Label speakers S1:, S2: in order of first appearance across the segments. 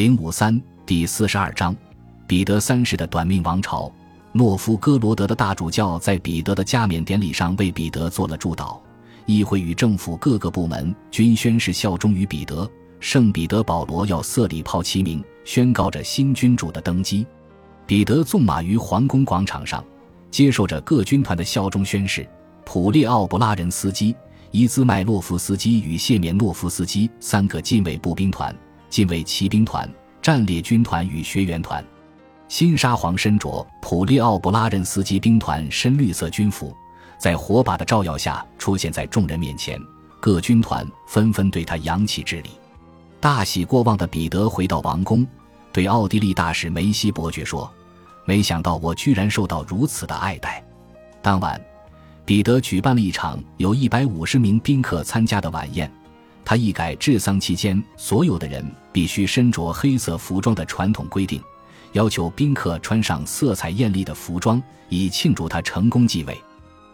S1: 零五三第四十二章，彼得三世的短命王朝。诺夫哥罗德的大主教在彼得的加冕典礼上为彼得做了祝祷，议会与政府各个部门均宣誓效忠于彼得。圣彼得保罗要瑟礼炮齐鸣，宣告着新君主的登基。彼得纵马于皇宫广场上，接受着各军团的效忠宣誓。普列奥布拉人斯基、伊兹麦洛夫斯基与谢缅诺夫斯基三个禁卫步兵团。禁卫骑兵团、战列军团与学员团，新沙皇身着普利奥布拉任斯基兵团深绿色军服，在火把的照耀下出现在众人面前。各军团纷纷对他扬起致礼。大喜过望的彼得回到王宫，对奥地利大使梅西伯爵说：“没想到我居然受到如此的爱戴。”当晚，彼得举办了一场有一百五十名宾客参加的晚宴。他一改治丧期间所有的人必须身着黑色服装的传统规定，要求宾客穿上色彩艳丽的服装，以庆祝他成功继位。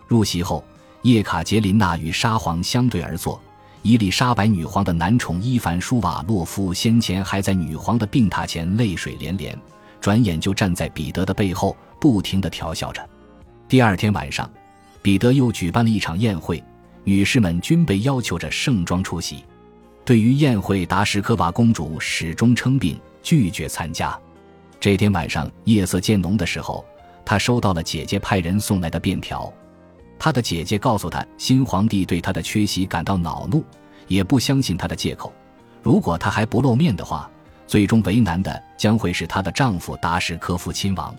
S1: 入席后，叶卡捷琳娜与沙皇相对而坐。伊丽莎白女皇的男宠伊凡舒瓦洛夫先前还在女皇的病榻前泪水连连，转眼就站在彼得的背后，不停地调笑着。第二天晚上，彼得又举办了一场宴会。女士们均被要求着盛装出席。对于宴会，达什科娃公主始终称病，拒绝参加。这天晚上，夜色渐浓的时候，她收到了姐姐派人送来的便条。她的姐姐告诉她，新皇帝对她的缺席感到恼怒，也不相信她的借口。如果她还不露面的话，最终为难的将会是她的丈夫达什科夫亲王。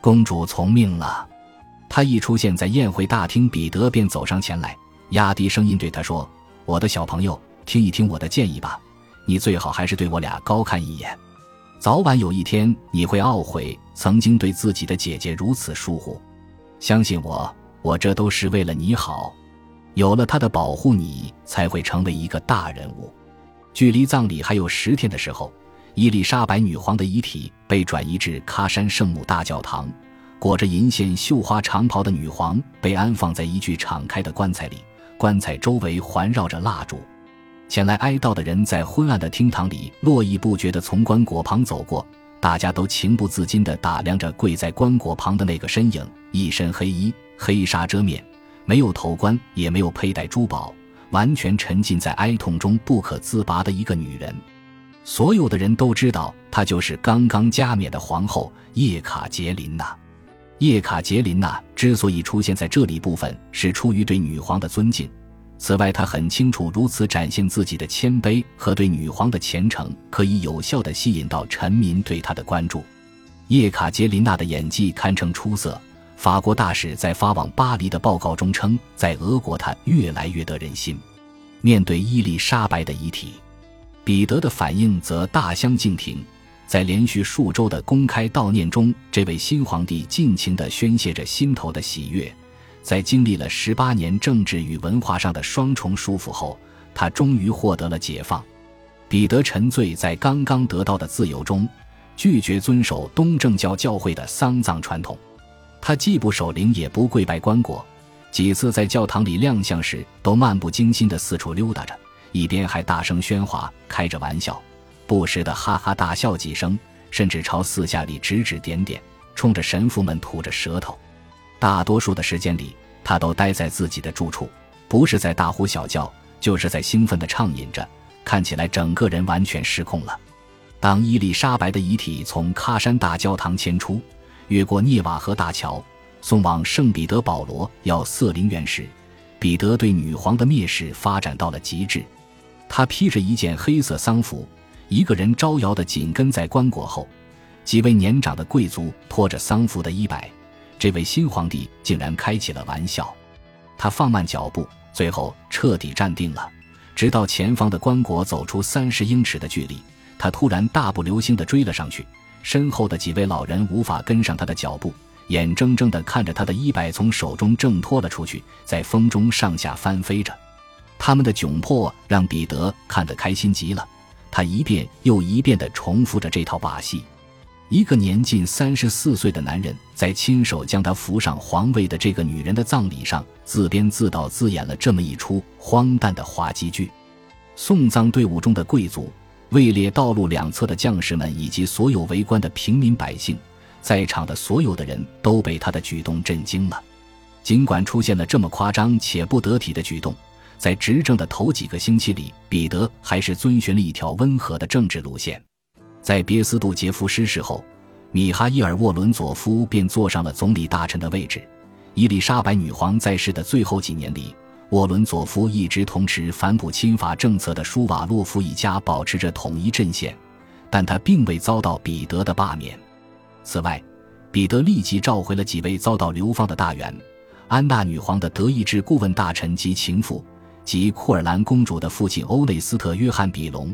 S1: 公主从命了。她一出现在宴会大厅，彼得便走上前来。压低声音对他说：“我的小朋友，听一听我的建议吧。你最好还是对我俩高看一眼。早晚有一天，你会懊悔曾经对自己的姐姐如此疏忽。相信我，我这都是为了你好。有了他的保护，你才会成为一个大人物。”距离葬礼还有十天的时候，伊丽莎白女皇的遗体被转移至喀山圣母大教堂。裹着银线绣花长袍的女皇被安放在一具敞开的棺材里。棺材周围环绕着蜡烛，前来哀悼的人在昏暗的厅堂里络绎不绝地从棺椁旁走过，大家都情不自禁地打量着跪在棺椁旁的那个身影，一身黑衣，黑纱遮面，没有头冠，也没有佩戴珠宝，完全沉浸在哀痛中不可自拔的一个女人。所有的人都知道，她就是刚刚加冕的皇后叶卡捷琳娜。叶卡捷琳娜之所以出现在这里，部分是出于对女皇的尊敬。此外，她很清楚，如此展现自己的谦卑和对女皇的虔诚，可以有效地吸引到臣民对她的关注。叶卡捷琳娜的演技堪称出色。法国大使在发往巴黎的报告中称，在俄国她越来越得人心。面对伊丽莎白的遗体，彼得的反应则大相径庭。在连续数周的公开悼念中，这位新皇帝尽情地宣泄着心头的喜悦。在经历了十八年政治与文化上的双重束缚后，他终于获得了解放。彼得沉醉在刚刚得到的自由中，拒绝遵守东正教教会的丧葬传统。他既不守灵，也不跪拜棺椁。几次在教堂里亮相时，都漫不经心地四处溜达着，一边还大声喧哗，开着玩笑。不时的哈哈大笑几声，甚至朝四下里指指点点，冲着神父们吐着舌头。大多数的时间里，他都待在自己的住处，不是在大呼小叫，就是在兴奋地畅饮着，看起来整个人完全失控了。当伊丽莎白的遗体从喀山大教堂迁出，越过涅瓦河大桥，送往圣彼得保罗要瑟陵园时，彼得对女皇的蔑视发展到了极致。他披着一件黑色丧服。一个人招摇的紧跟在棺椁后，几位年长的贵族拖着丧服的衣摆，这位新皇帝竟然开起了玩笑。他放慢脚步，最后彻底站定了，直到前方的棺椁走出三十英尺的距离，他突然大步流星地追了上去。身后的几位老人无法跟上他的脚步，眼睁睁地看着他的衣摆从手中挣脱了出去，在风中上下翻飞着。他们的窘迫让彼得看得开心极了。他一遍又一遍地重复着这套把戏。一个年近三十四岁的男人，在亲手将他扶上皇位的这个女人的葬礼上，自编自导自演了这么一出荒诞的滑稽剧。送葬队伍中的贵族位列道路两侧的将士们以及所有围观的平民百姓，在场的所有的人都被他的举动震惊了。尽管出现了这么夸张且不得体的举动，在执政的头几个星期里，彼得还是遵循了一条温和的政治路线。在别斯杜杰夫失势后，米哈伊尔·沃伦佐夫便坐上了总理大臣的位置。伊丽莎白女皇在世的最后几年里。沃伦佐夫一直同持反哺亲法政策的舒瓦洛夫一家保持着统一阵线，但他并未遭到彼得的罢免。此外，彼得立即召回了几位遭到流放的大员：安娜女皇的德意志顾问大臣及情妇，及库尔兰公主的父亲欧内斯特·约翰·比隆，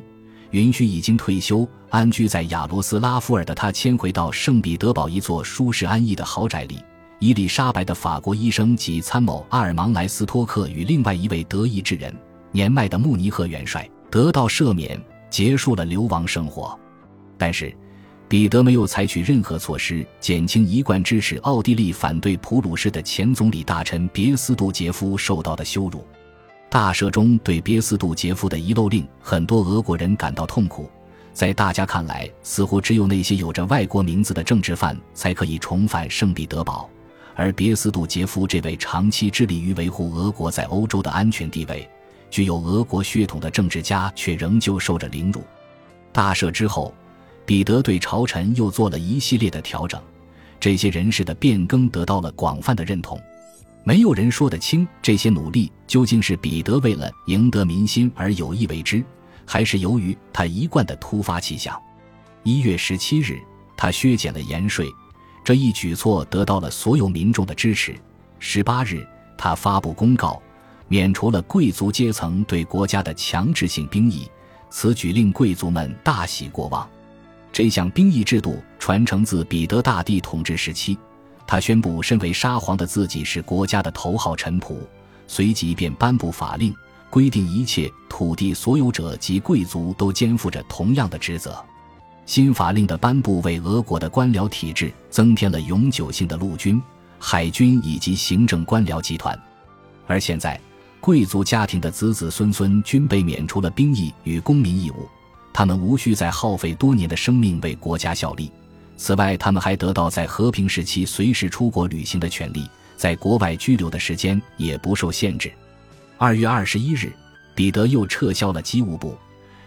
S1: 允许已经退休、安居在亚罗斯拉夫尔的他迁回到圣彼得堡一座舒适安逸的豪宅里。伊丽莎白的法国医生及参谋阿尔芒莱斯托克与另外一位德意志人年迈的慕尼赫元帅得到赦免，结束了流亡生活。但是，彼得没有采取任何措施减轻一贯支持奥地利反对普鲁士的前总理大臣别斯杜杰夫受到的羞辱。大赦中对别斯杜杰夫的遗漏令，很多俄国人感到痛苦。在大家看来，似乎只有那些有着外国名字的政治犯才可以重返圣彼得堡。而别斯杜杰夫这位长期致力于维护俄国在欧洲的安全地位、具有俄国血统的政治家，却仍旧受着凌辱。大赦之后，彼得对朝臣又做了一系列的调整，这些人事的变更得到了广泛的认同。没有人说得清这些努力究竟是彼得为了赢得民心而有意为之，还是由于他一贯的突发奇想。一月十七日，他削减了盐税。这一举措得到了所有民众的支持。十八日，他发布公告，免除了贵族阶层对国家的强制性兵役。此举令贵族们大喜过望。这项兵役制度传承自彼得大帝统治时期。他宣布，身为沙皇的自己是国家的头号臣仆，随即便颁布法令，规定一切土地所有者及贵族都肩负着同样的职责。新法令的颁布为俄国的官僚体制增添了永久性的陆军、海军以及行政官僚集团，而现在，贵族家庭的子子孙孙均被免除了兵役与公民义务，他们无需再耗费多年的生命为国家效力。此外，他们还得到在和平时期随时出国旅行的权利，在国外居留的时间也不受限制。二月二十一日，彼得又撤销了机务部。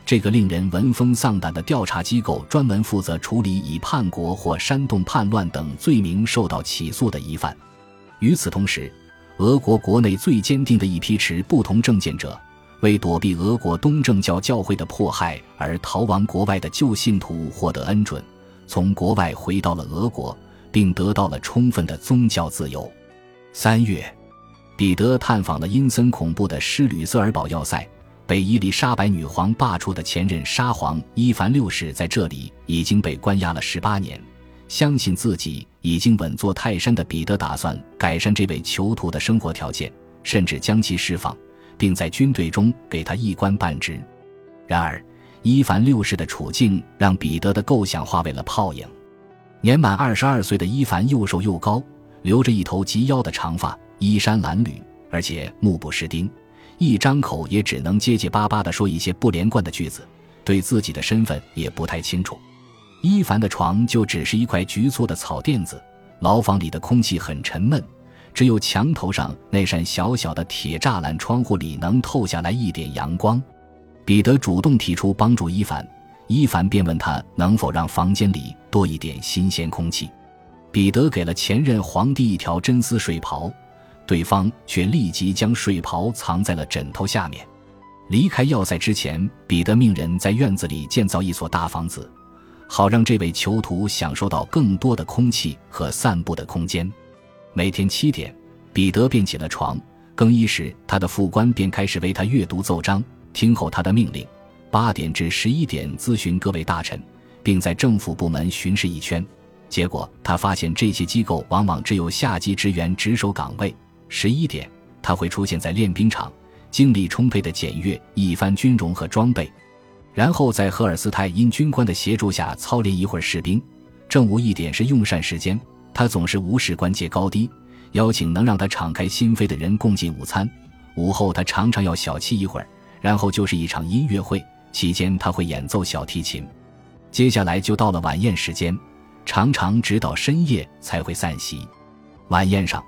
S1: 这个令人闻风丧胆的调查机构专门负责处理以叛国或煽动叛乱等罪名受到起诉的疑犯。与此同时，俄国国内最坚定的一批持不同政见者，为躲避俄国东正教教会的迫害而逃亡国外的旧信徒获得恩准，从国外回到了俄国，并得到了充分的宗教自由。三月，彼得探访了阴森恐怖的施吕瑟尔堡要塞。被伊丽莎白女皇罢黜的前任沙皇伊凡六世在这里已经被关押了十八年。相信自己已经稳坐泰山的彼得打算改善这位囚徒的生活条件，甚至将其释放，并在军队中给他一官半职。然而，伊凡六世的处境让彼得的构想化为了泡影。年满二十二岁的伊凡又瘦又高，留着一头及腰的长发，衣衫褴褛，而且目不识丁。一张口也只能结结巴巴地说一些不连贯的句子，对自己的身份也不太清楚。伊凡的床就只是一块局促的草垫子，牢房里的空气很沉闷，只有墙头上那扇小小的铁栅栏窗户里能透下来一点阳光。彼得主动提出帮助伊凡，伊凡便问他能否让房间里多一点新鲜空气。彼得给了前任皇帝一条真丝睡袍。对方却立即将睡袍藏在了枕头下面。离开要塞之前，彼得命人在院子里建造一所大房子，好让这位囚徒享受到更多的空气和散步的空间。每天七点，彼得便起了床，更衣时，他的副官便开始为他阅读奏章，听候他的命令。八点至十一点，咨询各位大臣，并在政府部门巡视一圈。结果，他发现这些机构往往只有下级职员值守岗位。十一点，他会出现在练兵场，精力充沛的检阅一番军容和装备，然后在赫尔斯泰因军官的协助下操练一会儿士兵。正午一点是用膳时间，他总是无视官阶高低，邀请能让他敞开心扉的人共进午餐。午后他常常要小憩一会儿，然后就是一场音乐会，期间他会演奏小提琴。接下来就到了晚宴时间，常常直到深夜才会散席。晚宴上，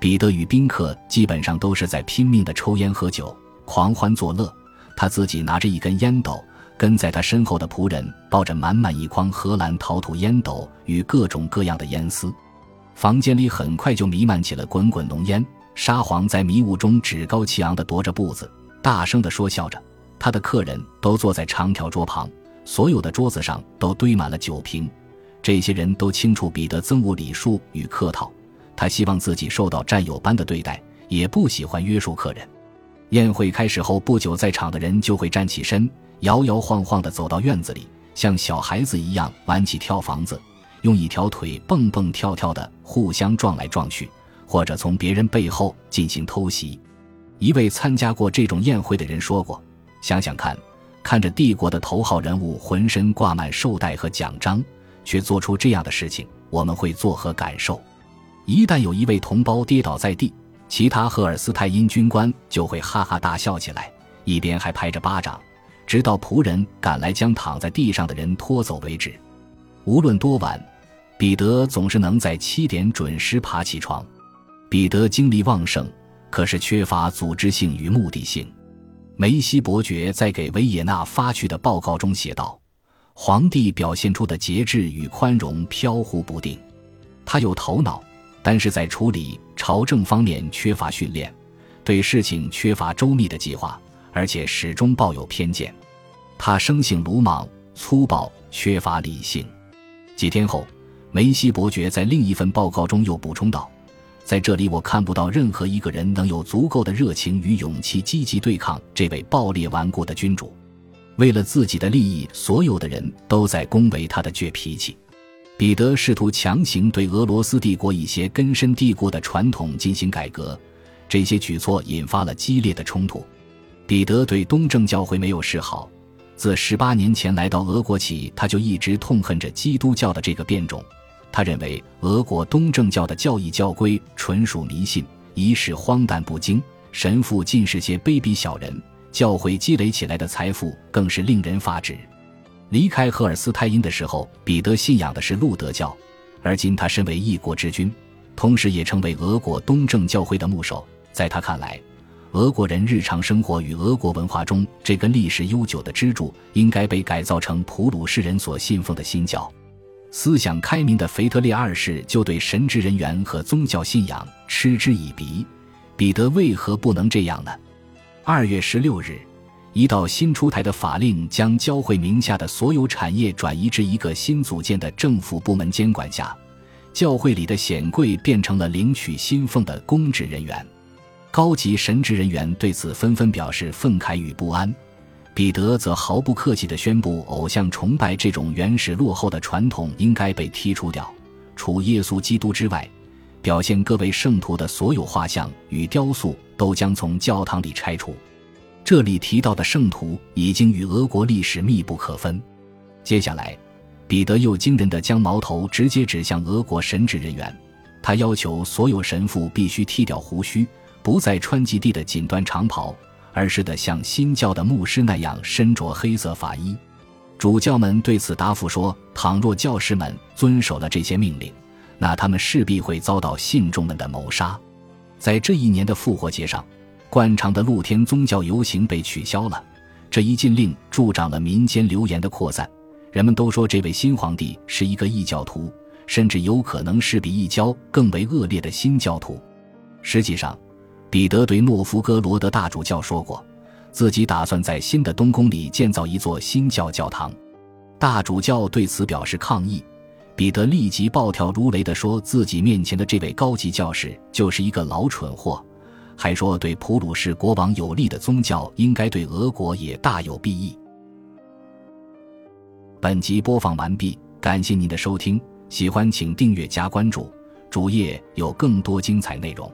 S1: 彼得与宾客基本上都是在拼命的抽烟喝酒、狂欢作乐。他自己拿着一根烟斗，跟在他身后的仆人抱着满满一筐荷兰陶土烟斗与各种各样的烟丝。房间里很快就弥漫起了滚滚浓烟。沙皇在迷雾中趾高气昂地踱着步子，大声地说笑着。他的客人都坐在长条桌旁，所有的桌子上都堆满了酒瓶。这些人都清楚彼得憎恶礼数与客套，他希望自己受到战友般的对待，也不喜欢约束客人。宴会开始后不久，在场的人就会站起身，摇摇晃晃地走到院子里，像小孩子一样玩起跳房子，用一条腿蹦蹦跳跳地互相撞来撞去。或者从别人背后进行偷袭。一位参加过这种宴会的人说过：“想想看，看着帝国的头号人物浑身挂满绶带和奖章，却做出这样的事情，我们会作何感受？一旦有一位同胞跌倒在地，其他赫尔斯泰因军官就会哈哈大笑起来，一边还拍着巴掌，直到仆人赶来将躺在地上的人拖走为止。无论多晚，彼得总是能在七点准时爬起床。”彼得精力旺盛，可是缺乏组织性与目的性。梅西伯爵在给维也纳发去的报告中写道：“皇帝表现出的节制与宽容飘忽不定，他有头脑，但是在处理朝政方面缺乏训练，对事情缺乏周密的计划，而且始终抱有偏见。他生性鲁莽、粗暴，缺乏理性。”几天后，梅西伯爵在另一份报告中又补充道。在这里，我看不到任何一个人能有足够的热情与勇气积极对抗这位暴烈顽固的君主。为了自己的利益，所有的人都在恭维他的倔脾气。彼得试图强行对俄罗斯帝国一些根深蒂固的传统进行改革，这些举措引发了激烈的冲突。彼得对东正教会没有示好，自十八年前来到俄国起，他就一直痛恨着基督教的这个变种。他认为俄国东正教的教义教规纯属迷信，仪式荒诞不经，神父尽是些卑鄙小人，教会积累起来的财富更是令人发指。离开赫尔斯泰因的时候，彼得信仰的是路德教，而今他身为一国之君，同时也成为俄国东正教会的牧首。在他看来，俄国人日常生活与俄国文化中这根历史悠久的支柱，应该被改造成普鲁士人所信奉的新教。思想开明的腓特烈二世就对神职人员和宗教信仰嗤之以鼻，彼得为何不能这样呢？二月十六日，一道新出台的法令将教会名下的所有产业转移至一个新组建的政府部门监管下，教会里的显贵变成了领取薪俸的公职人员，高级神职人员对此纷纷表示愤慨与不安。彼得则毫不客气地宣布，偶像崇拜这种原始落后的传统应该被剔除掉。除耶稣基督之外，表现各位圣徒的所有画像与雕塑都将从教堂里拆除。这里提到的圣徒已经与俄国历史密不可分。接下来，彼得又惊人地将矛头直接指向俄国神职人员，他要求所有神父必须剃掉胡须，不再穿及地的锦缎长袍。而是得像新教的牧师那样身着黑色法衣。主教们对此答复说：“倘若教师们遵守了这些命令，那他们势必会遭到信众们的谋杀。”在这一年的复活节上，惯常的露天宗教游行被取消了。这一禁令助长了民间流言的扩散。人们都说这位新皇帝是一个异教徒，甚至有可能是比异教更为恶劣的新教徒。实际上，彼得对诺夫哥罗德大主教说过，自己打算在新的东宫里建造一座新教教堂。大主教对此表示抗议。彼得立即暴跳如雷地说自己面前的这位高级教士就是一个老蠢货，还说对普鲁士国王有利的宗教应该对俄国也大有裨益。本集播放完毕，感谢您的收听，喜欢请订阅加关注，主页有更多精彩内容。